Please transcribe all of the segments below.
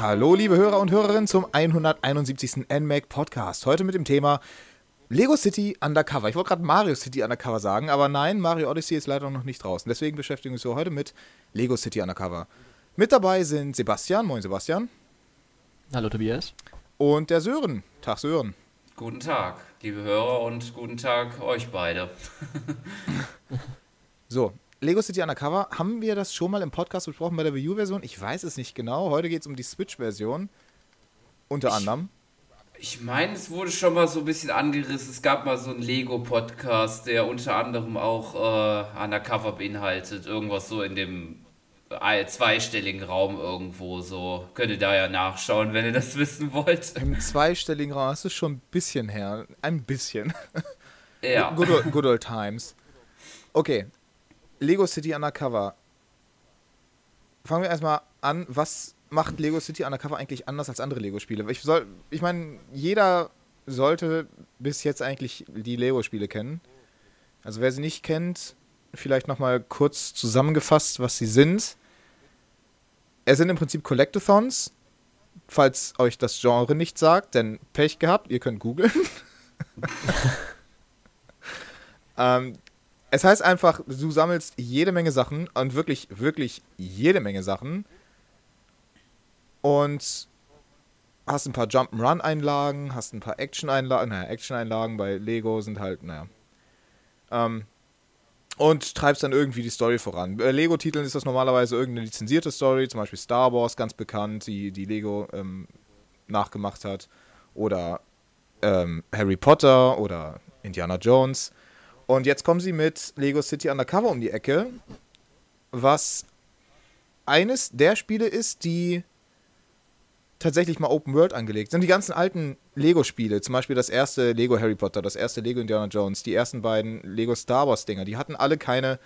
Hallo, liebe Hörer und Hörerinnen zum 171. NMAC Podcast. Heute mit dem Thema Lego City Undercover. Ich wollte gerade Mario City Undercover sagen, aber nein, Mario Odyssey ist leider noch nicht draußen. Deswegen beschäftigen wir uns heute mit Lego City Undercover. Mit dabei sind Sebastian. Moin, Sebastian. Hallo, Tobias. Und der Sören. Tag, Sören. Guten Tag, liebe Hörer und guten Tag euch beide. so, Lego City Undercover, haben wir das schon mal im Podcast besprochen bei der Wii U-Version? Ich weiß es nicht genau. Heute geht es um die Switch-Version. Unter ich, anderem. Ich meine, es wurde schon mal so ein bisschen angerissen. Es gab mal so einen Lego-Podcast, der unter anderem auch äh, Undercover beinhaltet. Irgendwas so in dem äh, zweistelligen Raum irgendwo so. Könnt ihr da ja nachschauen, wenn ihr das wissen wollt. Im zweistelligen Raum, das ist schon ein bisschen her. Ein bisschen. Ja. Good good old times. Okay, Lego City Undercover. Fangen wir erstmal an, was macht Lego City Undercover eigentlich anders als andere Lego-Spiele? Ich, ich meine, jeder sollte bis jetzt eigentlich die Lego-Spiele kennen. Also wer sie nicht kennt, vielleicht nochmal kurz zusammengefasst, was sie sind. Es sind im Prinzip Collectathons, falls euch das Genre nicht sagt, denn Pech gehabt, ihr könnt googeln. ähm, es heißt einfach, du sammelst jede Menge Sachen und wirklich, wirklich jede Menge Sachen und hast ein paar Jump'n'Run-Einlagen, hast ein paar Action-Einlagen, naja, Action-Einlagen bei Lego sind halt, naja. Ähm, und treibst dann irgendwie die Story voran. Bei Lego-Titeln ist das normalerweise irgendeine lizenzierte Story, zum Beispiel Star Wars, ganz bekannt, die, die Lego ähm, nachgemacht hat. Oder ähm, Harry Potter oder Indiana Jones. Und jetzt kommen sie mit Lego City Undercover um die Ecke, was eines der Spiele ist, die tatsächlich mal Open World angelegt sind. Die ganzen alten Lego-Spiele, zum Beispiel das erste Lego Harry Potter, das erste Lego Indiana Jones, die ersten beiden Lego Star Wars-Dinger, die hatten alle keine,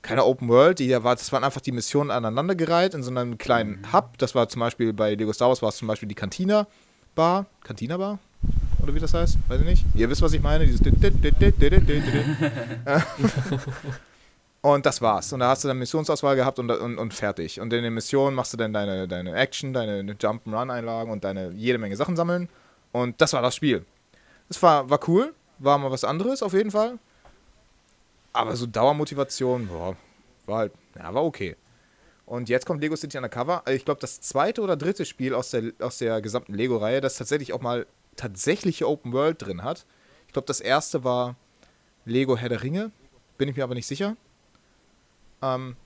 keine Open World, die das waren einfach die Missionen aneinandergereiht in so einem kleinen mhm. Hub. Das war zum Beispiel bei Lego Star Wars war es zum Beispiel die Cantina Bar, Cantina Bar, oder wie das heißt, weiß ich nicht. Ihr wisst, was ich meine, dieses Und das war's. Und da hast du dann Missionsauswahl gehabt und, und, und fertig. Und in den Missionen machst du dann deine, deine Action, deine Jump-Run-Einlagen und deine jede Menge Sachen sammeln. Und das war das Spiel. Es war, war cool, war mal was anderes auf jeden Fall. Aber so Dauermotivation, boah, war halt, ja, war okay. Und jetzt kommt Lego City Undercover. Ich glaube, das zweite oder dritte Spiel aus der, aus der gesamten Lego-Reihe, das tatsächlich auch mal tatsächliche Open World drin hat. Ich glaube, das erste war Lego Herr der Ringe. Bin ich mir aber nicht sicher. Ähm,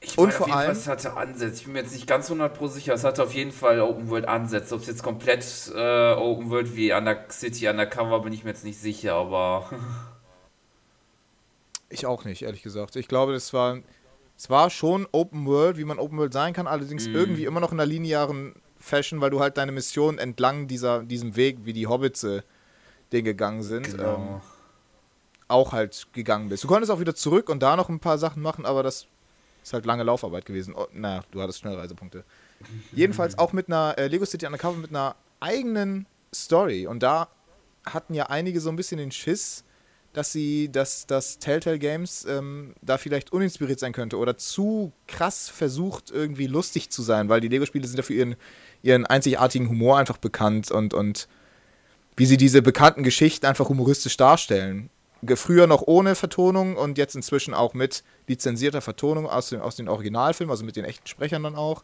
ich und vor allem, Fall, es hatte Ansätze. Ich bin mir jetzt nicht ganz 100% sicher. Es hatte auf jeden Fall Open World Ansätze. Ob es jetzt komplett äh, Open World wie Under City Undercover bin ich mir jetzt nicht sicher, aber. ich auch nicht, ehrlich gesagt. Ich glaube, das war. Es war schon Open World, wie man Open World sein kann, allerdings mm. irgendwie immer noch in einer linearen Fashion, weil du halt deine Mission entlang dieser, diesem Weg, wie die Hobbits äh, den gegangen sind. Genau. Ähm, auch halt gegangen bist. Du konntest auch wieder zurück und da noch ein paar Sachen machen, aber das ist halt lange Laufarbeit gewesen. Oh, naja, du hattest Schnellreisepunkte. Jedenfalls auch mit einer äh, Lego City Undercover mit einer eigenen Story. Und da hatten ja einige so ein bisschen den Schiss, dass sie, dass, dass Telltale Games ähm, da vielleicht uninspiriert sein könnte oder zu krass versucht, irgendwie lustig zu sein, weil die Lego-Spiele sind ja für ihren, ihren einzigartigen Humor einfach bekannt und, und wie sie diese bekannten Geschichten einfach humoristisch darstellen früher noch ohne Vertonung und jetzt inzwischen auch mit lizenzierter Vertonung aus, dem, aus den Originalfilmen, also mit den echten Sprechern dann auch.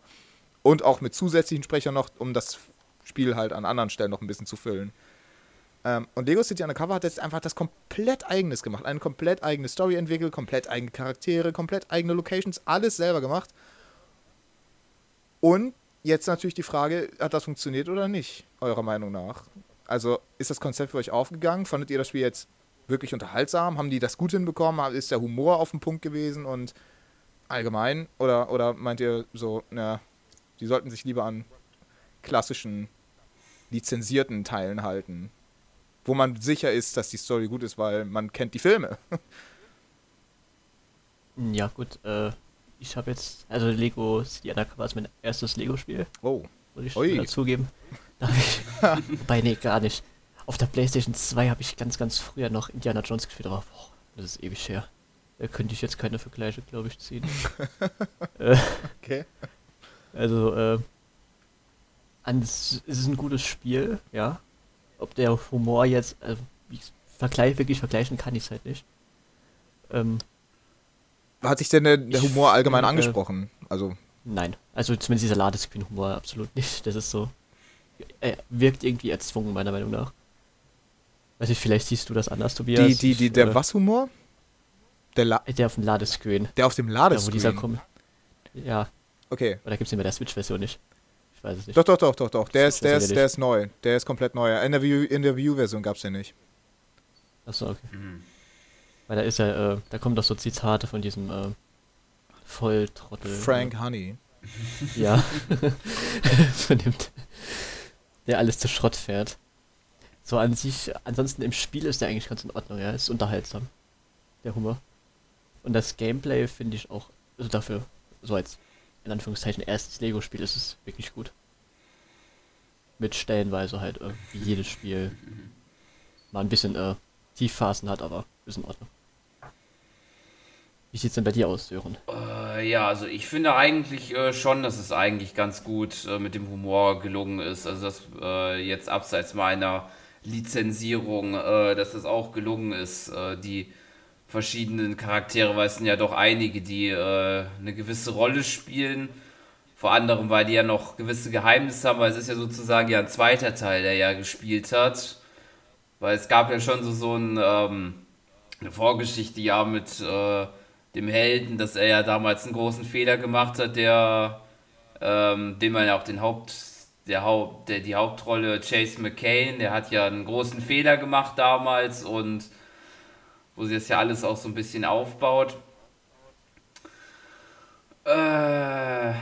Und auch mit zusätzlichen Sprechern noch, um das Spiel halt an anderen Stellen noch ein bisschen zu füllen. Ähm, und Lego City Undercover hat jetzt einfach das komplett eigenes gemacht. Eine komplett eigene Story entwickelt, komplett eigene Charaktere, komplett eigene Locations, alles selber gemacht. Und jetzt natürlich die Frage, hat das funktioniert oder nicht, eurer Meinung nach? Also ist das Konzept für euch aufgegangen? Fandet ihr das Spiel jetzt wirklich unterhaltsam? Haben die das gut hinbekommen? Ist der Humor auf dem Punkt gewesen und allgemein? Oder, oder meint ihr so, na, die sollten sich lieber an klassischen, lizenzierten Teilen halten? Wo man sicher ist, dass die Story gut ist, weil man kennt die Filme. ja, gut, äh, ich habe jetzt, also Lego City Undercover ist mein erstes Lego-Spiel. Oh. Muss ich Ui. zugeben. Wobei, nee, gar nicht. Auf der PlayStation 2 habe ich ganz, ganz früher noch Indiana Jones gespielt, aber boah, das ist ewig her. Da könnte ich jetzt keine Vergleiche, glaube ich, ziehen. äh, okay. Also, äh, ans, es ist ein gutes Spiel, ja. Ob der Humor jetzt, äh, wie ich's vergleich, wirklich vergleichen kann ich es halt nicht. Ähm, Hat sich denn der, der Ich Humor allgemein finde- angesprochen? Also, nein. Also zumindest dieser Ladescreen-Humor absolut nicht. Das ist so. Er wirkt irgendwie erzwungen, meiner Meinung nach. Weiß ich, vielleicht siehst du das anders, Tobias. die, die, die, Ich, der äh, was Humor? Der, La Der auf dem Ladescreen. der auf dem Da, wo dieser Ladescreen. kommt. Ja, Okay. oder gibt es den bei der Switch-Version nicht? Ich weiß es nicht. Doch, doch, doch, doch, doch. Der Das ist, der ist ja der ist neu. Der ist komplett neu. In der View, in der View-Version gab es den nicht. Achso, okay. Mhm. Weil da ist ja, äh, da kommen doch so Zitate von diesem äh, Volltrottel. Frank Honey. Ja. von dem, der alles zu Schrott fährt. So an sich, ansonsten im Spiel ist der eigentlich ganz in Ordnung, ja. Ist unterhaltsam. Der Humor. Und das Gameplay finde ich auch, also dafür, so als in Anführungszeichen erstes Lego-Spiel ist es wirklich gut. Mit stellenweise halt irgendwie jedes Spiel mal ein bisschen äh, Tiefphasen hat, aber ist in Ordnung. Wie sieht's denn bei dir aus, Sören? Äh, ja, also ich finde eigentlich äh, schon, dass es eigentlich ganz gut äh, mit dem Humor gelungen ist. Also dass äh, jetzt abseits meiner Lizenzierung, äh, dass es auch gelungen ist, äh, die verschiedenen Charaktere, weil es sind ja doch einige, die eine gewisse Rolle spielen. Vor anderem, weil die ja noch gewisse Geheimnisse haben, weil es ist ja sozusagen ja ein zweiter Teil, der ja gespielt hat. Weil es gab ja schon so, so ein, ähm, eine Vorgeschichte ja mit äh, dem Helden, dass er ja damals einen großen Fehler gemacht hat, der, ähm, den man ja auch den Haupt, der Haupt, der, die Hauptrolle Chase McCain, der hat ja einen großen Fehler gemacht damals und wo sie das ja alles auch so ein bisschen aufbaut. Äh,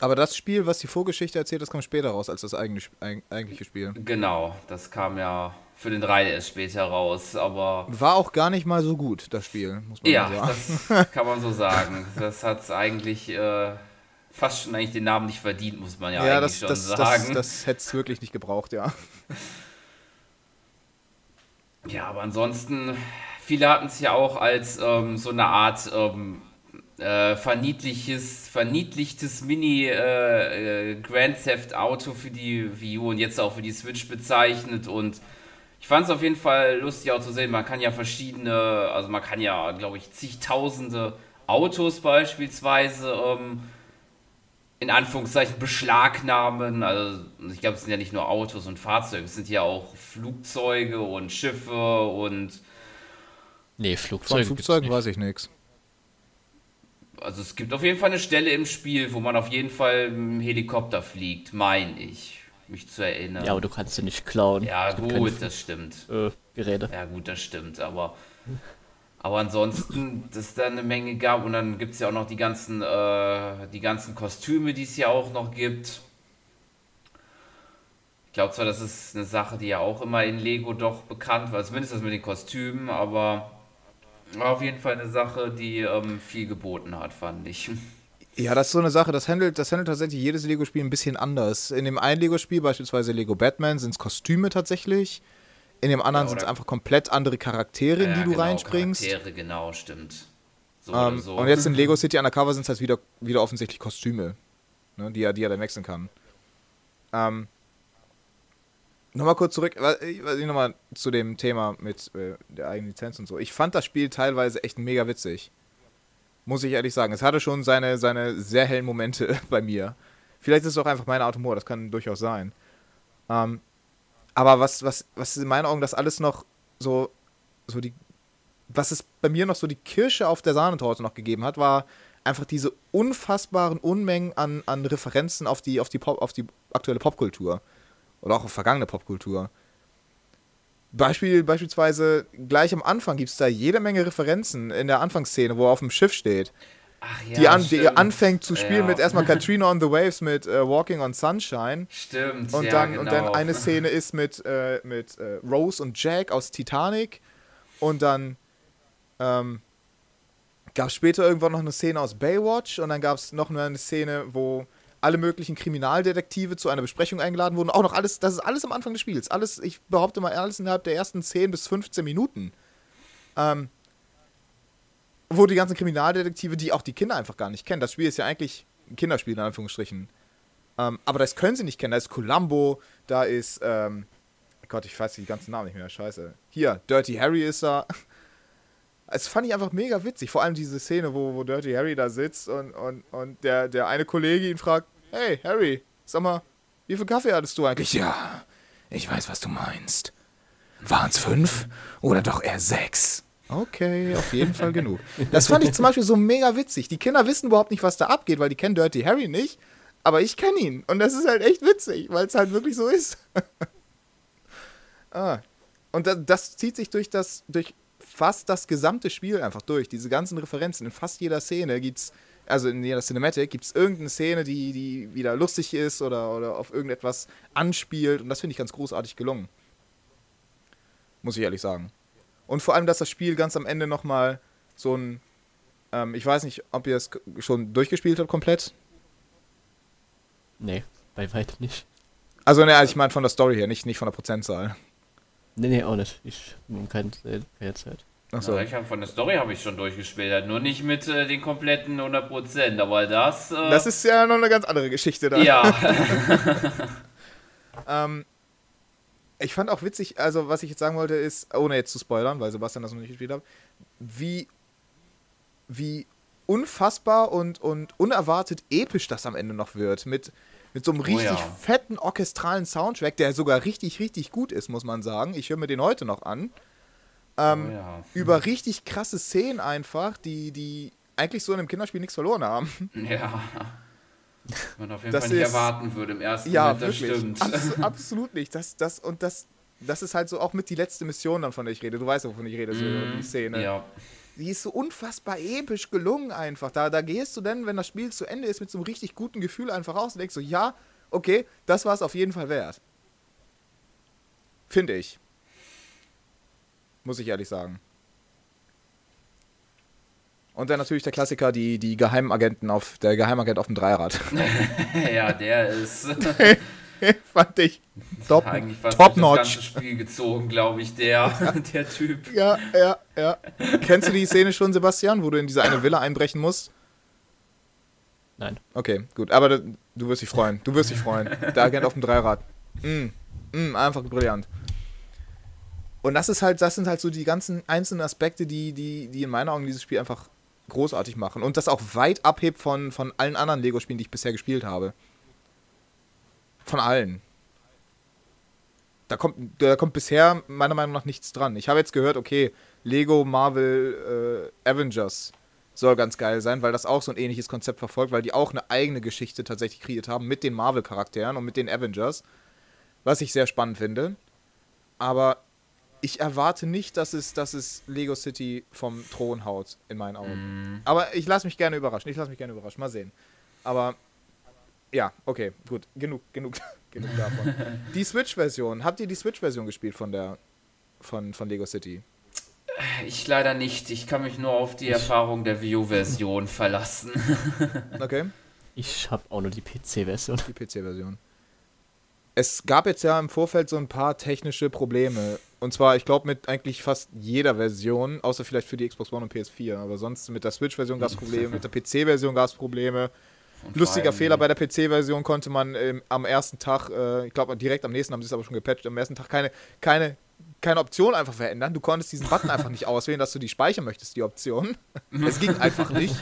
Aber das Spiel, was die Vorgeschichte erzählt, das kommt später raus als das eigentliche, eig- eigentliche Spiel. genau, das kam ja für den 3DS später raus, aber War auch gar nicht mal so gut, das Spiel, muss man Ja, sagen. das kann man so sagen. Das hat eigentlich äh, fast schon eigentlich den Namen nicht verdient, muss man ja, Ja, eigentlich das, schon das, das, sagen. das hätte es wirklich nicht gebraucht, ja. ja, aber ansonsten, viele hatten es ja auch als ähm, so eine Art ähm, äh, verniedliches, verniedlichtes Mini äh, äh, Grand Theft Auto für die Wii U und jetzt auch für die Switch bezeichnet und ich fand es auf jeden Fall lustig auch zu sehen, man kann ja verschiedene, also man kann ja, glaube ich, zigtausende Autos beispielsweise ähm, in Anführungszeichen beschlagnahmen. Also ich glaube, es sind ja nicht nur Autos und Fahrzeuge, es sind ja auch Flugzeuge und Schiffe und Nee, Von Flugzeuge. gibt's Flugzeugen weiß ich nichts. also es gibt auf jeden Fall eine Stelle im Spiel, wo man auf jeden Fall dem Helikopter fliegt, meine ich, mich zu erinnern. Ja, aber du kannst sie nicht klauen. ja gut, das stimmt. äh, Geräte. Ja, gut, das stimmt, aber. Aber ansonsten, dass es da eine Menge gab und dann gibt es ja auch noch die ganzen, äh, die ganzen Kostüme, die es ja auch noch gibt. Ich glaube zwar, das ist eine Sache, die ja auch immer in Lego doch bekannt war, zumindest das mit den Kostümen, aber war auf jeden Fall eine Sache, die ähm, viel geboten hat, fand ich. Ja, das ist so eine Sache, das handelt, das handelt tatsächlich jedes Lego-Spiel ein bisschen anders. In dem einen Lego-Spiel, beispielsweise Lego Batman, sind es Kostüme tatsächlich. In dem anderen Ja, sind es einfach komplett andere Charaktere, in Ja, die du genau, reinspringst. Charaktere, genau, stimmt. So Ähm, oder so. Und jetzt in Lego City Undercover sind es halt wieder, wieder offensichtlich Kostüme, ne, die, er, die er dann wechseln kann. Ähm, nochmal kurz zurück, ich- was ich nochmal zu dem Thema mit äh, der eigenen Lizenz und so. Ich fand das Spiel teilweise echt mega witzig. Muss ich ehrlich sagen. Es hatte schon seine, seine sehr hellen Momente bei mir. Vielleicht ist es auch einfach meine Art Humor, das kann durchaus sein. Ähm, aber was, was, was in meinen Augen das alles noch so, so die was es bei mir noch so die Kirsche auf der Sahnetorte noch gegeben hat, war einfach diese unfassbaren Unmengen an, an Referenzen auf die, auf, die Pop, auf die aktuelle Popkultur. Oder auch auf vergangene Popkultur. Beispiel, beispielsweise, gleich am Anfang gibt es da jede Menge Referenzen in der Anfangsszene, wo er auf dem Schiff steht. Ach die, an, die anfängt zu spielen Ja. mit erstmal Katrina on the Waves mit äh, Walking on Sunshine. Stimmt, Und, ja, dann, genau. und dann eine Szene ist mit, äh, mit äh, Rose und Jack aus Titanic. Und dann ähm, gab es später irgendwann noch eine Szene aus Baywatch. Und dann gab es noch eine Szene, wo alle möglichen Kriminaldetektive zu einer Besprechung eingeladen wurden. Auch noch alles, das ist alles am Anfang des Spiels. Alles, ich behaupte mal, alles innerhalb der ersten 10 bis 15 Minuten. Ähm, wo die ganzen Kriminaldetektive, die auch die Kinder einfach gar nicht kennen. Das Spiel ist ja eigentlich ein Kinderspiel, in Anführungsstrichen. Ähm, aber das können sie nicht kennen. Da ist Columbo, da ist, ähm, Gott, ich weiß die ganzen Namen nicht mehr, scheiße. Hier, Dirty Harry ist da. Es fand ich einfach mega witzig. Vor allem diese Szene, wo, wo Dirty Harry da sitzt und, und, und der, der eine Kollege ihn fragt: Hey, Harry, sag mal, wie viel Kaffee hattest du eigentlich? Ja, ich weiß, was du meinst. Waren es fünf oder doch eher sechs? Okay, auf jeden Fall genug. Das fand ich zum Beispiel so mega witzig. Die Kinder wissen überhaupt nicht, was da abgeht, weil die kennen Dirty Harry nicht. Aber ich kenne ihn. Und das ist halt echt witzig, weil es halt wirklich so ist. ah. Und das, das, zieht sich durch das, durch fast das gesamte Spiel einfach durch. Diese ganzen Referenzen. In fast jeder Szene gibt's, also in jeder Cinematic, gibt es irgendeine Szene, die, die wieder lustig ist oder, oder auf irgendetwas anspielt. Und das finde ich ganz großartig gelungen. Muss ich ehrlich sagen. Und vor allem, dass das Spiel ganz am Ende nochmal so ein. Ähm, ich weiß nicht, ob ihr es schon durchgespielt habt komplett. Nee, bei weitem nicht. Also, ne, ich meine von der Story her, nicht, nicht von der Prozentzahl. Nee, nee, auch nicht. Ich habe keine, keine Zeit. Achso. Ja, ich hab, von der Story habe ich schon durchgespielt, halt nur nicht mit äh, den kompletten 100%, aber das... Äh, das ist ja noch eine ganz andere Geschichte dann. Ja. ähm, ich fand auch witzig, also was ich jetzt sagen wollte ist, ohne jetzt zu spoilern, weil Sebastian das noch nicht gespielt hat, wie, wie unfassbar und, und unerwartet episch das am Ende noch wird. Mit, mit so einem richtig oh ja. fetten orchestralen Soundtrack, der sogar richtig, richtig gut ist, muss man sagen. Ich höre mir den heute noch an. Ähm, oh ja. Über richtig krasse Szenen einfach, die, die eigentlich so in einem Kinderspiel nichts verloren haben. Ja. Man auf jeden das Fall nicht ist, erwarten würde im ersten ja, Moment, das wirklich. stimmt. Abs absolut nicht. Das, das, und das, das ist halt so auch mit die letzte Mission dann, von der ich rede. Du weißt, wovon ich rede, so mm, die Szene. Ja die ist so unfassbar episch gelungen einfach. Da, da gehst du dann, wenn das Spiel zu Ende ist, mit so einem richtig guten Gefühl einfach raus und denkst so, ja, okay, das war es auf jeden Fall wert. Finde ich. Muss ich ehrlich sagen. Und dann natürlich der Klassiker, die, die Geheimagenten auf, der Geheimagent auf dem Dreirad. ja, der ist. Fand ich top, Eigentlich fast top notch. das ganze Spiel gezogen, glaube ich, der, der Typ. Ja, ja, ja. Kennst du die Szene schon, Sebastian, wo du in diese eine Villa einbrechen musst? Nein. Okay, gut. Aber du wirst dich freuen. Du wirst dich freuen. Der Agent auf dem Dreirad. Mm, mm, einfach brillant. Und das ist halt, das sind halt so die ganzen einzelnen Aspekte, die, die, die in meinen Augen dieses Spiel einfach großartig machen. Und das auch weit abhebt von, von allen anderen Lego-Spielen, die ich bisher gespielt habe. Von allen. Da kommt, da kommt bisher meiner Meinung nach nichts dran. Ich habe jetzt gehört, okay, Lego Marvel äh, Avengers soll ganz geil sein, weil das auch so ein ähnliches Konzept verfolgt, weil die auch eine eigene Geschichte tatsächlich kreiert haben mit den Marvel-Charakteren und mit den Avengers. Was ich sehr spannend finde. Aber ich erwarte nicht, dass es, dass es Lego City vom Thron haut, in meinen Augen. Mm. Aber ich lasse mich gerne überraschen. Ich lasse mich gerne überraschen. Mal sehen. Aber ja, okay, gut. Genug, genug, genug davon. die Switch-Version. Habt ihr die Switch-Version gespielt von der von, von Lego City? Ich leider nicht. Ich kann mich nur auf die Erfahrung der Wii U-Version verlassen. okay. Ich habe auch nur die PC-Version. Die PC-Version. Es gab jetzt ja im Vorfeld so ein paar technische Probleme. Und zwar, ich glaube, mit eigentlich fast jeder Version, außer vielleicht für die Xbox One und PS4. Aber sonst mit der Switch-Version gab es Probleme, mit der PC-Version gab es Probleme. Und Lustiger Fehler bei der PC-Version konnte man ähm, am ersten Tag, äh, ich glaube direkt am nächsten haben sie es aber schon gepatcht, am ersten Tag keine, keine, keine Option einfach verändern. Du konntest diesen Button einfach nicht auswählen, dass du die speichern möchtest, die Option. es ging einfach nicht.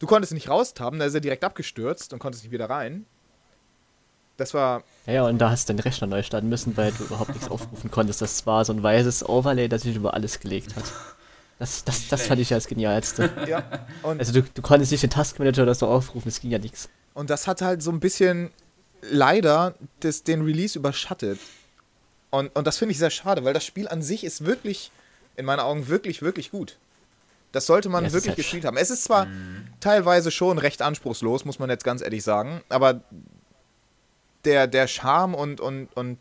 Du konntest nicht raustaben, da ist er direkt abgestürzt und konntest nicht wieder rein. Das war. Ja, und da hast du den Rechner neu starten müssen, weil du überhaupt nichts aufrufen konntest. Das war so ein weißes Overlay, das sich über alles gelegt hat. Das, das, das fand ich ja das Genialste. Ja, also du, du konntest nicht den Taskmanager oder so aufrufen, das ging ja nichts. Und das hat halt so ein bisschen leider das, den Release überschattet. Und, und das finde ich sehr schade, weil das Spiel an sich ist wirklich, in meinen Augen, wirklich, wirklich gut. Das sollte man ja, wirklich halt gespielt haben. Es ist zwar mhm. teilweise schon recht anspruchslos, muss man jetzt ganz ehrlich sagen, aber der, der Charme und, und, und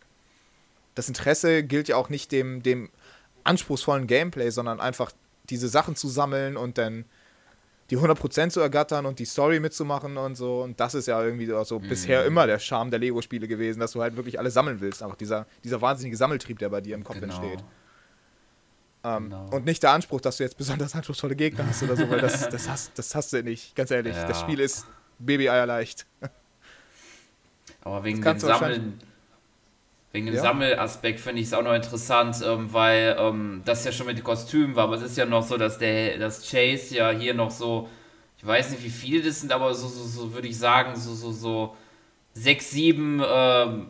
das Interesse gilt ja auch nicht dem, dem anspruchsvollen Gameplay, sondern einfach diese Sachen zu sammeln und dann die 100% zu ergattern und die Story mitzumachen und so. Und das ist ja irgendwie so mhm. bisher immer der Charme der Lego-Spiele gewesen, dass du halt wirklich alles sammeln willst. Einfach dieser, dieser wahnsinnige Sammeltrieb, der bei dir im Kopf genau. entsteht. Ähm, genau. Und nicht der Anspruch, dass du jetzt besonders anspruchsvolle Gegner hast oder so, weil das, das, hast, das hast du nicht, ganz ehrlich. Ja. Das Spiel ist Baby-Eier leicht. Aber wegen dem Sammeln, wegen dem Ja. Sammelaspekt finde ich es auch noch interessant, ähm, weil ähm, das ja schon mit den Kostümen war, aber es ist ja noch so, dass der, dass Chase ja hier noch so, ich weiß nicht wie viele das sind, aber so, so, so würde ich sagen, so, so, so sechs, sieben ähm,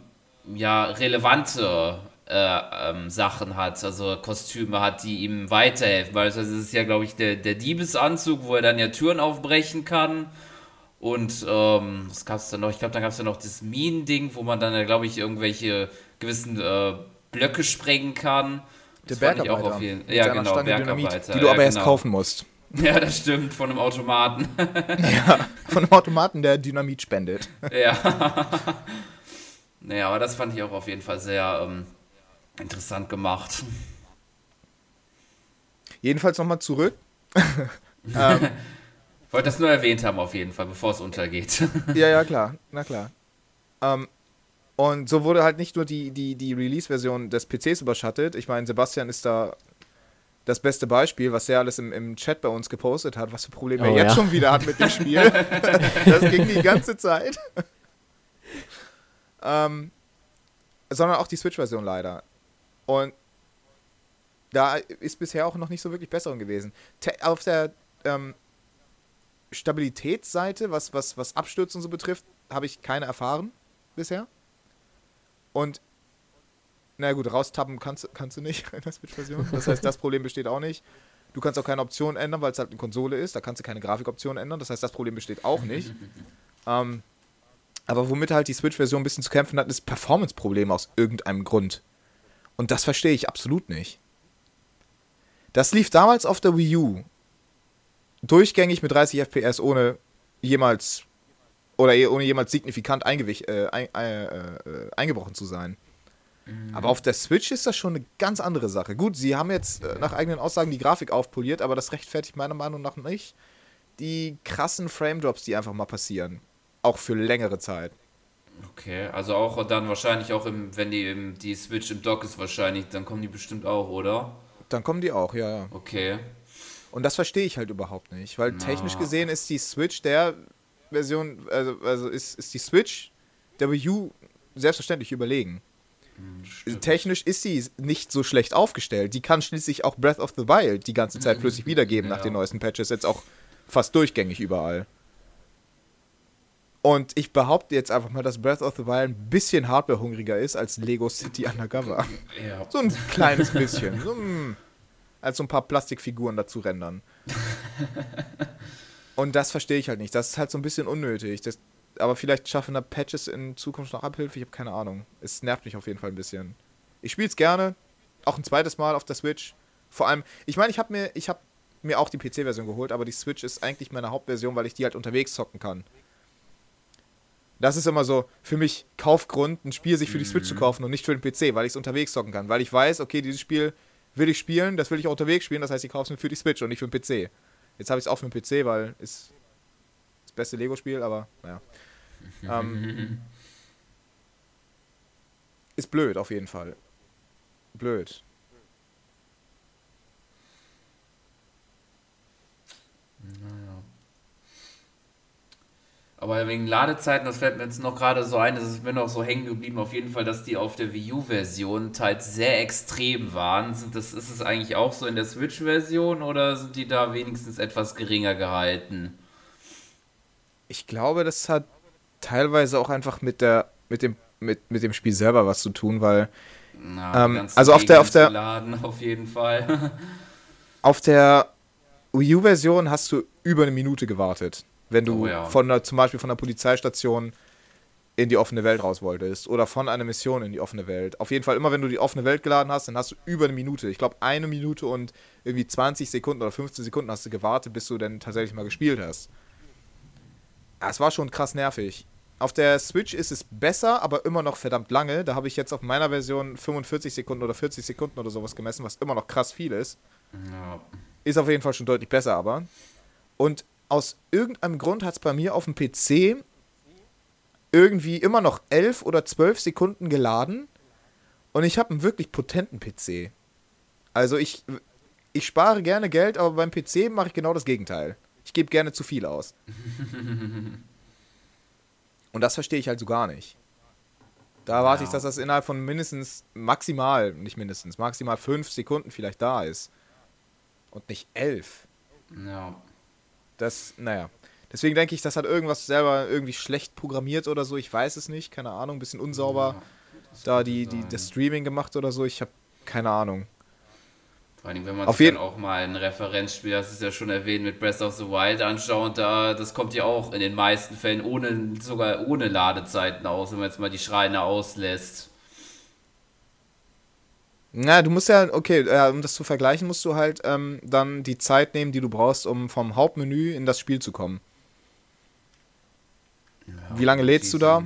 ja, relevante äh, ähm, Sachen hat, also Kostüme hat, die ihm weiterhelfen. Weil es ist ja, glaube ich, der, der Diebesanzug, wo er dann ja Türen aufbrechen kann. Und ähm, was gab es da noch? Ich glaube, dann gab es ja noch das Minending, wo man dann, glaube ich, irgendwelche gewissen äh, Blöcke sprengen kann. Der Das auch Bergarbeiter. auf jeden- mit Ja, genau, Stange Bergarbeiter. die du ja, aber erst genau. kaufen musst. Ja, das stimmt, von einem Automaten. Von einem Automaten, der Dynamit spendet. ja. naja, aber das fand ich auch auf jeden Fall sehr ähm, interessant gemacht. Jedenfalls nochmal zurück. ähm, Ich wollte das nur erwähnt haben, auf jeden Fall, bevor es untergeht. ja, ja, klar. Na klar. Ähm, und so wurde halt nicht nur die, die, die Release-Version des PCs überschattet. Ich meine, Sebastian ist da das beste Beispiel, was er alles im, im Chat bei uns gepostet hat, was für Probleme Oh, er jetzt ja. schon wieder hat mit dem Spiel. das ging die ganze Zeit. ähm, sondern auch die Switch-Version leider. Und da ist bisher auch noch nicht so wirklich Besserung gewesen. Te auf der ähm, Stabilitätsseite, was, was, was Abstürze und so betrifft, habe ich keine erfahren bisher. Und na gut, raustappen kannst, kannst du nicht in der Switch-Version. Das heißt, das Problem besteht auch nicht. Du kannst auch keine Option ändern, weil es halt eine Konsole ist. Da kannst du keine Grafikoption ändern. Das heißt, das Problem besteht auch nicht. ähm, aber womit halt die Switch-Version ein bisschen zu kämpfen hat, ist Performance-Probleme aus irgendeinem Grund. Und das verstehe ich absolut nicht. Das lief damals auf der Wii U durchgängig mit 30 FPS, ohne jemals oder ohne jemals signifikant eingewich, äh, ein, äh, äh, eingebrochen zu sein. Aber auf der Switch ist das schon eine ganz andere Sache. Gut, sie haben jetzt äh, nach eigenen Aussagen die Grafik aufpoliert, aber das rechtfertigt meiner Meinung nach nicht die krassen Frame-Drops, die einfach mal passieren. Auch für längere Zeit. Okay, also auch dann wahrscheinlich auch, im, wenn die, im, die Switch im Dock ist wahrscheinlich, dann kommen die bestimmt auch, oder? Dann kommen die auch, ja, ja. Okay. Und das verstehe ich halt überhaupt nicht, weil technisch gesehen ist die Switch der Version, also, also ist, ist die Switch der Wii U selbstverständlich überlegen. Technisch ist sie nicht so schlecht aufgestellt. Die kann schließlich auch Breath of the Wild die ganze Zeit flüssig wiedergeben nach Ja. den neuesten Patches, jetzt auch fast durchgängig überall. Und ich behaupte jetzt einfach mal, dass Breath of the Wild ein bisschen hardwarehungriger ist als Lego City Undercover. Ja. So ein kleines bisschen. So ein, als so ein paar Plastikfiguren dazu rendern. Und das verstehe ich halt nicht. Das ist halt so ein bisschen unnötig. Das, aber vielleicht schaffen da Patches in Zukunft noch Abhilfe. Ich habe keine Ahnung. Es nervt mich auf jeden Fall ein bisschen. Ich spiele es gerne. Auch ein zweites Mal auf der Switch. Vor allem, ich meine, ich habe mir, ich hab mir auch die PC-Version geholt, aber die Switch ist eigentlich meine Hauptversion, weil ich die halt unterwegs zocken kann. Das ist immer so für mich Kaufgrund, ein Spiel sich für die Switch zu kaufen und nicht für den PC, weil ich es unterwegs zocken kann. Weil ich weiß, okay, dieses Spiel will ich spielen, das will ich auch unterwegs spielen, das heißt, ich kaufe es mir für die Switch und nicht für den PC. Jetzt habe ich es auch für den PC, weil ist das beste Lego-Spiel, aber naja. ähm, ist blöd auf jeden Fall. Blöd. Aber wegen Ladezeiten, das fällt mir jetzt noch gerade so ein, das ist mir noch so hängen geblieben, auf jeden Fall, dass die auf der Wii U-Version teils sehr extrem waren. Sind das, ist es eigentlich auch so in der Switch-Version oder sind die da wenigstens etwas geringer gehalten? Ich glaube, das hat teilweise auch einfach mit der mit dem mit, mit dem Spiel selber was zu tun, weil Na, Ähm, also auf der- auf der- Laden, auf jeden Fall. auf der Wii U-Version hast du über eine Minute gewartet, wenn du Oh ja. von der, zum Beispiel von der Polizeistation in die offene Welt raus wolltest oder von einer Mission in die offene Welt. Auf jeden Fall immer, wenn du die offene Welt geladen hast, dann hast du über eine Minute. Ich glaube, eine Minute und irgendwie 20 Sekunden oder 15 Sekunden hast du gewartet, bis du dann tatsächlich mal gespielt hast. Ja, es war schon krass nervig. Auf der Switch ist es besser, aber immer noch verdammt lange. Da habe ich jetzt auf meiner Version 45 Sekunden oder 40 Sekunden oder sowas gemessen, was immer noch krass viel ist. ja. Ist auf jeden Fall schon deutlich besser, aber. Und aus irgendeinem Grund hat es bei mir auf dem PC irgendwie immer noch 11 oder 12 Sekunden geladen. Und ich habe einen wirklich potenten PC. Also ich, ich spare gerne Geld, aber beim PC mache ich genau das Gegenteil. Ich gebe gerne zu viel aus. Und das verstehe ich halt so gar nicht. Da erwarte Ja. ich, dass das innerhalb von mindestens, maximal, nicht mindestens, maximal fünf Sekunden vielleicht da ist. Und nicht elf. Ja. Das, naja. Deswegen denke ich, das hat irgendwas selber irgendwie schlecht programmiert oder so. Ich weiß es nicht, keine Ahnung, ein bisschen unsauber da die, die, das Streaming gemacht oder so. Ich habe keine Ahnung. Vor allem, wenn man Auf sich jeden- dann auch mal ein Referenzspiel, das ist ja schon erwähnt, mit Breath of the Wild anschaut, da, das kommt ja auch in den meisten Fällen ohne, sogar ohne Ladezeiten aus, wenn man jetzt mal die Schreine auslässt. Na, du musst ja, okay, äh, um das zu vergleichen, musst du halt ähm, dann die Zeit nehmen, die du brauchst, um vom Hauptmenü in das Spiel zu kommen. Wie lange lädst du da?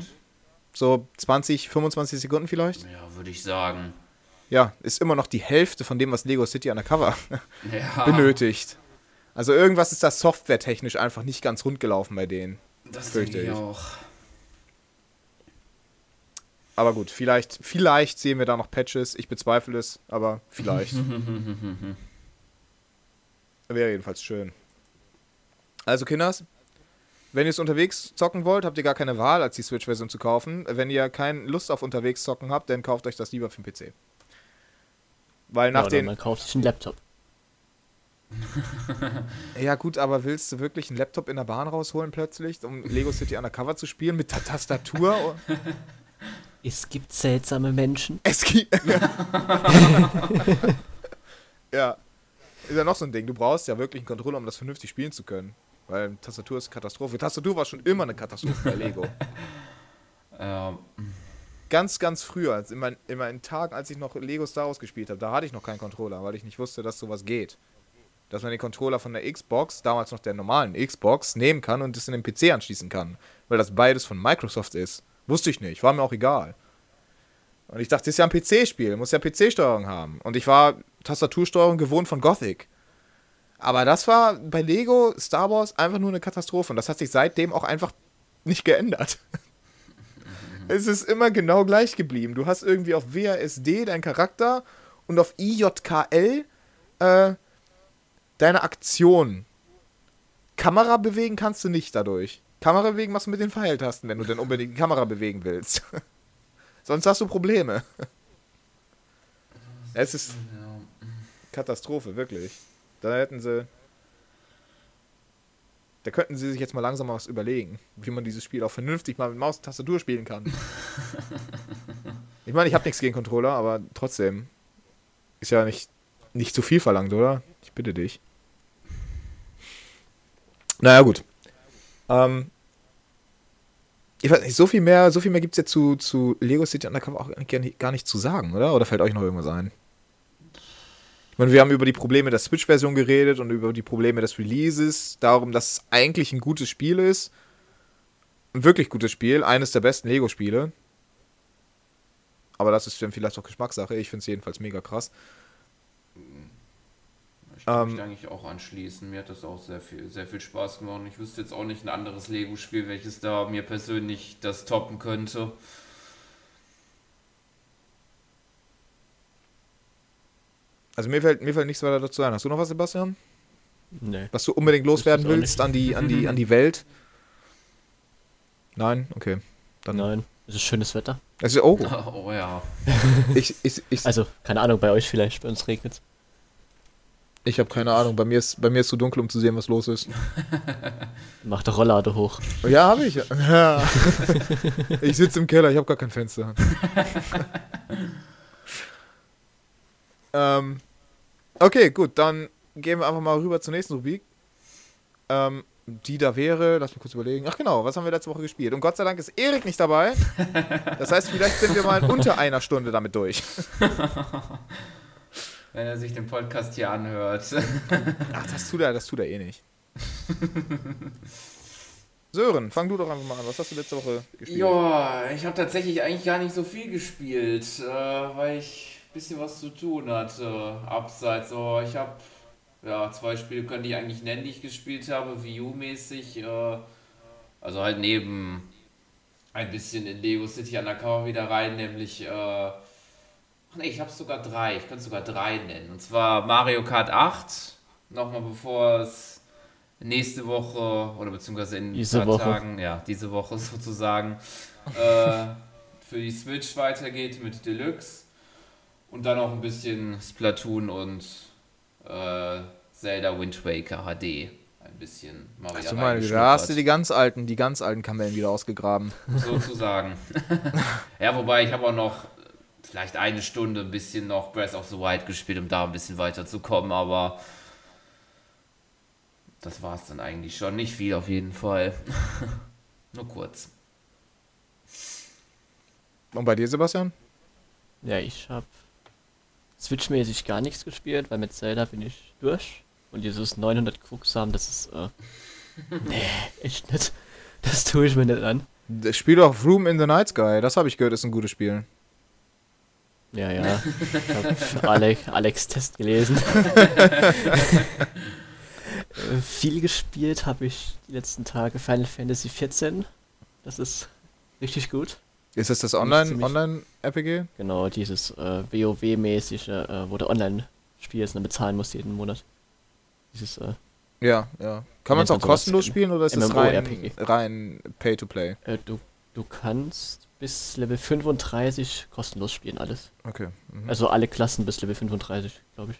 So 20, 25 Sekunden vielleicht? Ja, würde ich sagen. Ja, ist immer noch die Hälfte von dem, was Lego City Undercover Ja, benötigt. Also irgendwas ist da softwaretechnisch einfach nicht ganz rund gelaufen bei denen. das fürchte ich. auch. Aber gut, vielleicht, vielleicht sehen wir da noch Patches. Ich bezweifle es, aber vielleicht. Wäre jedenfalls schön. Also, Kinders, wenn ihr es unterwegs zocken wollt, habt ihr gar keine Wahl, als die Switch-Version zu kaufen. Wenn ihr keine Lust auf unterwegs zocken habt, dann kauft euch das lieber für den PC. Weil Ja, nach oder den. man kauft sich einen Laptop. Ja, gut, aber willst du wirklich einen Laptop in der Bahn rausholen plötzlich, um Lego City Undercover zu spielen mit Ta Tastatur? Es gibt seltsame Menschen. Es gibt. ja. Ist ja noch so ein Ding. Du brauchst ja wirklich einen Controller, um das vernünftig spielen zu können. Weil Tastatur ist Katastrophe. Tastatur war schon immer eine Katastrophe bei Lego. Ganz, ganz früher, als in, mein, in meinen Tagen, als ich noch Lego Star Wars gespielt habe, da hatte ich noch keinen Controller, weil ich nicht wusste, dass sowas geht. Dass man den Controller von der Xbox, damals noch der normalen Xbox, nehmen kann und es in den PC anschließen kann. Weil das beides von Microsoft ist. Wusste ich nicht, war mir auch egal. Und ich dachte, das ist ja ein PC-Spiel, muss ja PC-Steuerung haben. Und ich war Tastatursteuerung gewohnt von Gothic. Aber das war bei Lego Star Wars einfach nur eine Katastrophe. Und das hat sich seitdem auch einfach nicht geändert. Es ist immer genau gleich geblieben. Du hast irgendwie auf WASD deinen Charakter und auf IJKL äh, deine Aktion. Kamera bewegen kannst du nicht dadurch. Kamera bewegen machst du mit den Pfeiltasten, wenn du denn unbedingt die Kamera bewegen willst. Sonst hast du Probleme. Es ist Katastrophe, wirklich. Da hätten sie. Da könnten sie sich jetzt mal langsam mal was überlegen, wie man dieses Spiel auch vernünftig mal mit Maus und Tastatur spielen kann. ich meine, ich habe nichts gegen Controller, aber trotzdem. Ist ja nicht, nicht zu viel verlangt, oder? Ich bitte dich. Naja, gut. Ähm, ich weiß nicht, so viel mehr, so viel mehr gibt es jetzt zu, zu Lego City Undercover auch gar nicht, gar nicht zu sagen, oder? Oder fällt euch noch irgendwas ein? Ich meine, wir haben über die Probleme der Switch-Version geredet und über die Probleme des Releases, darum, dass es eigentlich ein gutes Spiel ist. Ein wirklich gutes Spiel, eines der besten Lego-Spiele. Aber das ist dann vielleicht auch Geschmackssache. Ich finde es jedenfalls mega krass. Ich kann mich Ähm, eigentlich auch anschließen. Mir hat das auch sehr viel, sehr viel Spaß gemacht. Und ich wüsste jetzt auch nicht ein anderes Lego-Spiel, welches da mir persönlich das toppen könnte. Also mir fällt, mir fällt nichts weiter dazu ein. Hast du noch was, Sebastian? Nee. Was du unbedingt loswerden willst an die, an, die, an die Welt? Nein? Okay. Dann, Nein. Es ist schönes Wetter. Also, oh, Oh ja. ich, ich, ich, Also, keine Ahnung, bei euch vielleicht, bei uns regnet ich habe keine Ahnung. Bei mir, ist, bei mir ist zu dunkel, um zu sehen, was los ist. Macht der Rolllade hoch. Ja, habe ich. Ja. ich sitze im Keller, ich habe gar kein Fenster. ähm, okay, gut, dann gehen wir einfach mal rüber zur nächsten Rubrik. Ähm, die da wäre, lass mich kurz überlegen. Ach genau, was haben wir letzte Woche gespielt? Und Gott sei Dank ist Erik nicht dabei. Das heißt, vielleicht sind wir mal in unter einer Stunde damit durch. Wenn er sich den Podcast hier anhört. Ach, das tut er, das tut er eh nicht. Sören, fang du doch einfach mal an. Was hast du letzte Woche gespielt? Ja, ich habe tatsächlich eigentlich gar nicht so viel gespielt, äh, weil ich ein bisschen was zu tun hatte. Abseits, so, ich habe ja, zwei Spiele können die eigentlich nennen, die ich gespielt habe, Wii U-mäßig. Äh, also halt neben ein bisschen in Lego City Undercover wieder rein, nämlich. Ach nee, ich habe sogar drei. Ich könnte sogar drei nennen. Und zwar Mario Kart 8. Nochmal bevor es nächste Woche oder beziehungsweise in ein Diese paar Woche. Tagen, ja, diese Woche sozusagen, äh, für die Switch weitergeht mit Deluxe. Und dann noch ein bisschen Splatoon und äh, Zelda Wind Waker HD. Ein bisschen mal wieder Hast du mal, da hast du die ganz alten, die ganz alten Kamellen wieder ausgegraben. sozusagen. ja, wobei ich habe auch noch vielleicht eine Stunde ein bisschen noch Breath of the Wild gespielt, um da ein bisschen weiterzukommen, aber das war es dann eigentlich schon. Nicht viel auf jeden Fall. Nur kurz. Und bei dir, Sebastian? Ja, ich habe Switch-mäßig gar nichts gespielt, weil mit Zelda bin ich durch. Und dieses 900 Krux haben, das ist, äh, nee, echt nicht. Das tue ich mir nicht an. Das Spiel doch Room in the Night Sky, das habe ich gehört, ist ein gutes Spiel. Ja, ja. Ich habe Alex, Alex Test gelesen. Viel gespielt habe ich die letzten Tage Final Fantasy 14. Das ist richtig gut. Ist das das ziemlich- Online- Online-RPG? Genau, dieses äh, WoW-mäßige, äh, wo du online spielst und dann bezahlen musst jeden Monat. Dieses, äh, ja, ja. Kann man es auch kostenlos spielen oder ist das rein, rein Pay-to-Play? äh, du, du kannst bis Level 35 kostenlos spielen, alles. Okay. Mhm. Also alle Klassen bis Level 35, glaube ich.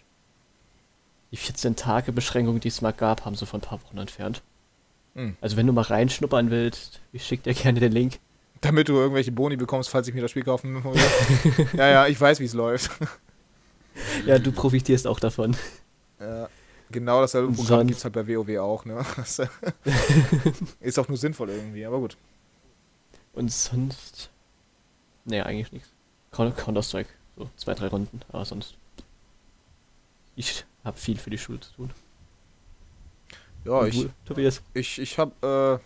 Die 14-Tage-Beschränkung, die es mal gab, haben sie vor ein paar Wochen entfernt. Hm. Also wenn du mal reinschnuppern willst, ich schick dir gerne den Link. Damit du irgendwelche Boni bekommst, falls ich mir das Spiel kaufen will. ja, ja, ich weiß, wie es läuft. Ja, du profitierst auch davon. Ja, genau dasselbe Programm gibt es halt bei WoW auch, ne? Ist auch nur sinnvoll irgendwie, aber gut. Und sonst. Nee, eigentlich nichts. Coun- Counter-Strike. So, zwei, drei Runden, aber sonst. Ich habe viel für die Schule zu tun. Ja, ich, du, Tobias. ich, ich habe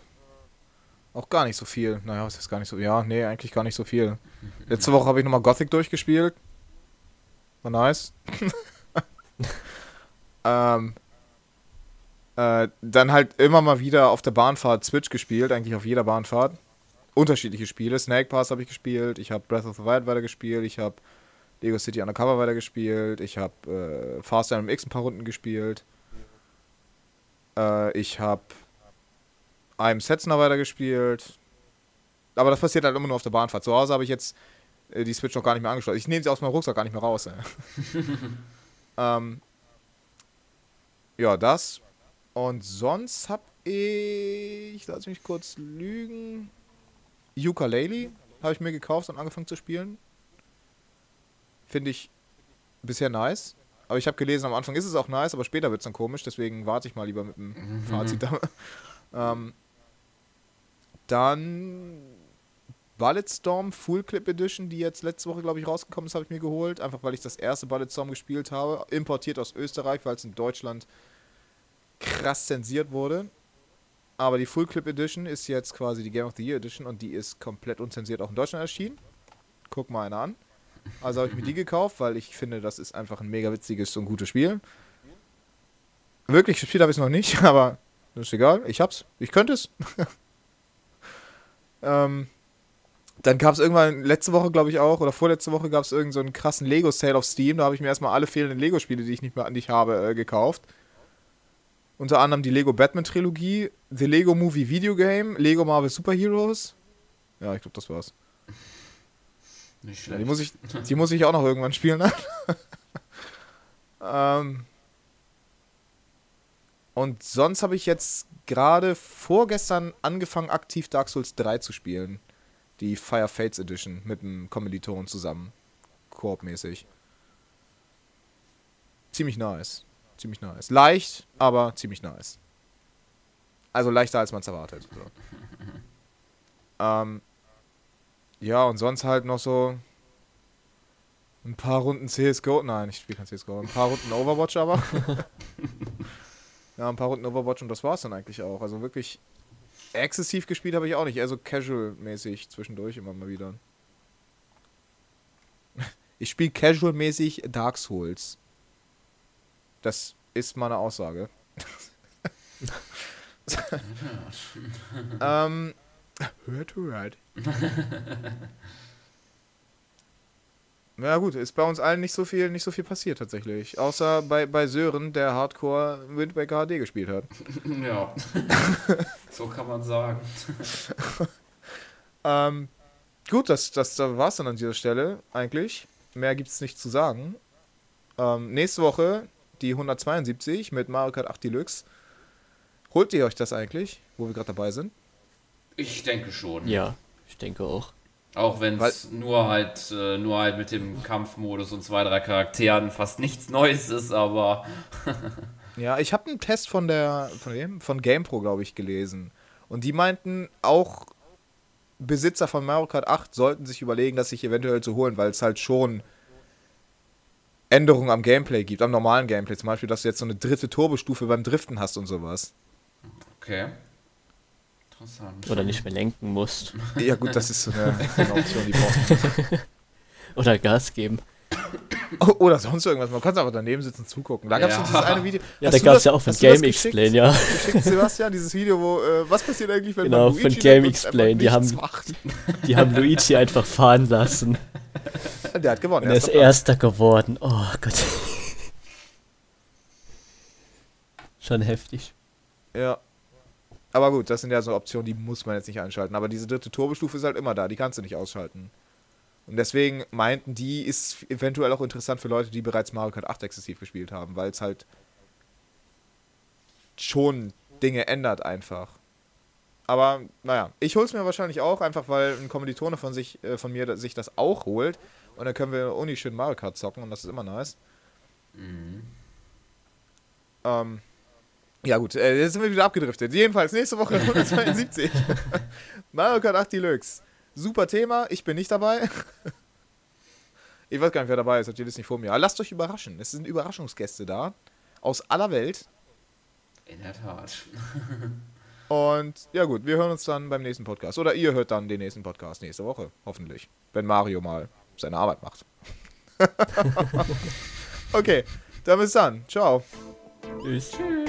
äh, auch gar nicht so viel. Naja, was ist gar nicht so. Ja, nee, eigentlich gar nicht so viel. Letzte Woche habe ich nochmal Gothic durchgespielt. War nice. ähm, äh, dann halt immer mal wieder auf der Bahnfahrt Switch gespielt, eigentlich auf jeder Bahnfahrt. Unterschiedliche Spiele. Snake Pass habe ich gespielt, ich habe Breath of the Wild weitergespielt, ich habe Lego City Undercover weitergespielt, ich habe äh, Fast MX ein paar Runden gespielt. Äh, ich habe I'm Setzner weitergespielt. Aber das passiert halt immer nur auf der Bahnfahrt. Zu Hause habe ich jetzt äh, die Switch noch gar nicht mehr angeschlossen. Ich nehme sie aus meinem Rucksack gar nicht mehr raus. ähm, ja, das. Und sonst habe ich, lass mich kurz lügen, Ukulele habe ich mir gekauft und angefangen zu spielen. Finde ich bisher nice. Aber ich habe gelesen, am Anfang ist es auch nice, aber später wird es dann komisch. Deswegen warte ich mal lieber mit dem Fazit. da. ähm, dann Bulletstorm Full Clip Edition, die jetzt letzte Woche, glaube ich, rausgekommen ist, habe ich mir geholt. Einfach weil ich das erste Bulletstorm gespielt habe. Importiert aus Österreich, weil es in Deutschland krass zensiert wurde. Aber die Full Clip Edition ist jetzt quasi die Game of the Year Edition und die ist komplett unzensiert auch in Deutschland erschienen. Guck mal einer an. Also habe ich mir die gekauft, weil ich finde, das ist einfach ein mega witziges und gutes Spiel. Wirklich gespielt habe ich es noch nicht, aber das ist egal. Ich hab's. Ich könnte es. ähm, dann gab es irgendwann letzte Woche, glaube ich auch, oder vorletzte Woche gab es irgendeinen so krassen Lego-Sale auf Steam. Da habe ich mir erstmal alle fehlenden Lego-Spiele, die ich nicht mehr nicht habe, äh, gekauft. Unter anderem die Lego Batman Trilogie, The Lego Movie Video Game, Lego Marvel Super Heroes. Ja, ich glaube, das war's. Nicht Ja, die, schlecht. muss ich, die muss ich auch noch irgendwann spielen. Ne? ähm, und sonst habe ich jetzt gerade vorgestern angefangen, aktiv Dark Souls 3 zu spielen. Die Fire Fates Edition mit einem Kommilitonen zusammen. Koop-mäßig. Ziemlich nice. Ziemlich nice. Leicht, aber ziemlich nice. Also leichter, als man es erwartet. So. ähm, ja, und sonst halt noch so ein paar Runden CSGO. Nein, ich spiele kein CSGO. Ein paar Runden Overwatch aber. ja, ein paar Runden Overwatch und das war's dann eigentlich auch. Also wirklich exzessiv gespielt habe ich auch nicht. Eher so casual-mäßig zwischendurch immer mal wieder. Ich spiele casual-mäßig Dark Souls. Das ist meine Aussage. ähm, hört, hört. Ja gut, ist bei uns allen nicht so viel, nicht so viel passiert tatsächlich. Außer bei, bei Sören, der Hardcore Wind Waker HD gespielt hat. Ja. so kann man sagen. Ähm, Gut, das, das, das war es dann an dieser Stelle eigentlich. Mehr gibt es nicht zu sagen. Ähm, nächste Woche die 172 mit Mario Kart 8 Deluxe. Holt ihr euch das eigentlich, wo wir gerade dabei sind? Ich denke schon. Ja, ich denke auch. Auch wenn es nur halt äh, nur halt mit dem Kampfmodus und zwei, drei Charakteren fast nichts Neues ist, aber Ja, ich habe einen Test von der von wem? Von GamePro, glaube ich, gelesen. Und die meinten, auch Besitzer von Mario Kart 8 sollten sich überlegen, das sich eventuell zu holen, weil es halt schon Änderungen am Gameplay gibt, am normalen Gameplay. Zum Beispiel, dass du jetzt so eine dritte Turbostufe beim Driften hast und sowas. okay. Interessant. Oder nicht mehr lenken musst. Ja, gut, das ist so eine, eine Option, die braucht man. Oder Gas geben. Oh, Oder sonst irgendwas. Man kann einfach daneben sitzen und zugucken. Da gab es Ja. dieses eine Video. Ja, Hast da gab es das- ja auch von Game? Explain, ja. Geschickt, Sebastian, dieses Video, wo, äh, was passiert eigentlich, wenn Genau, man von Luigi Game nimmt und Explain, die haben- macht? Die haben Luigi einfach fahren lassen. Der hat gewonnen. Und er ist erster Erster geworden. Oh Gott. Schon heftig. Ja. Aber gut, das sind ja so Optionen, die muss man jetzt nicht einschalten. Aber diese dritte Turbostufe ist halt immer da, die kannst du nicht ausschalten. Und deswegen meinten die, ist eventuell auch interessant für Leute, die bereits Mario Kart 8 exzessiv gespielt haben, weil es halt schon Dinge ändert einfach. Aber naja, ich hol's mir wahrscheinlich auch, einfach weil ein Kommilitone von sich, äh, von mir sich das auch holt. Und dann können wir Uni schön Mario Kart zocken und das ist immer nice. Ähm, ja gut, äh, jetzt sind wir wieder abgedriftet. Jedenfalls nächste Woche 172. Mario Kart 8 Deluxe. Super Thema, ich bin nicht dabei. ich weiß gar nicht, wer dabei ist, habt ihr das nicht vor mir. Aber lasst euch überraschen. Es sind Überraschungsgäste da. Aus aller Welt. In der Tat. Und ja gut, wir hören uns dann beim nächsten Podcast. Oder ihr hört dann den nächsten Podcast nächste Woche, hoffentlich. Wenn Mario mal seine Arbeit macht. okay, dann bis dann. Ciao. Tschüss. Tschüss.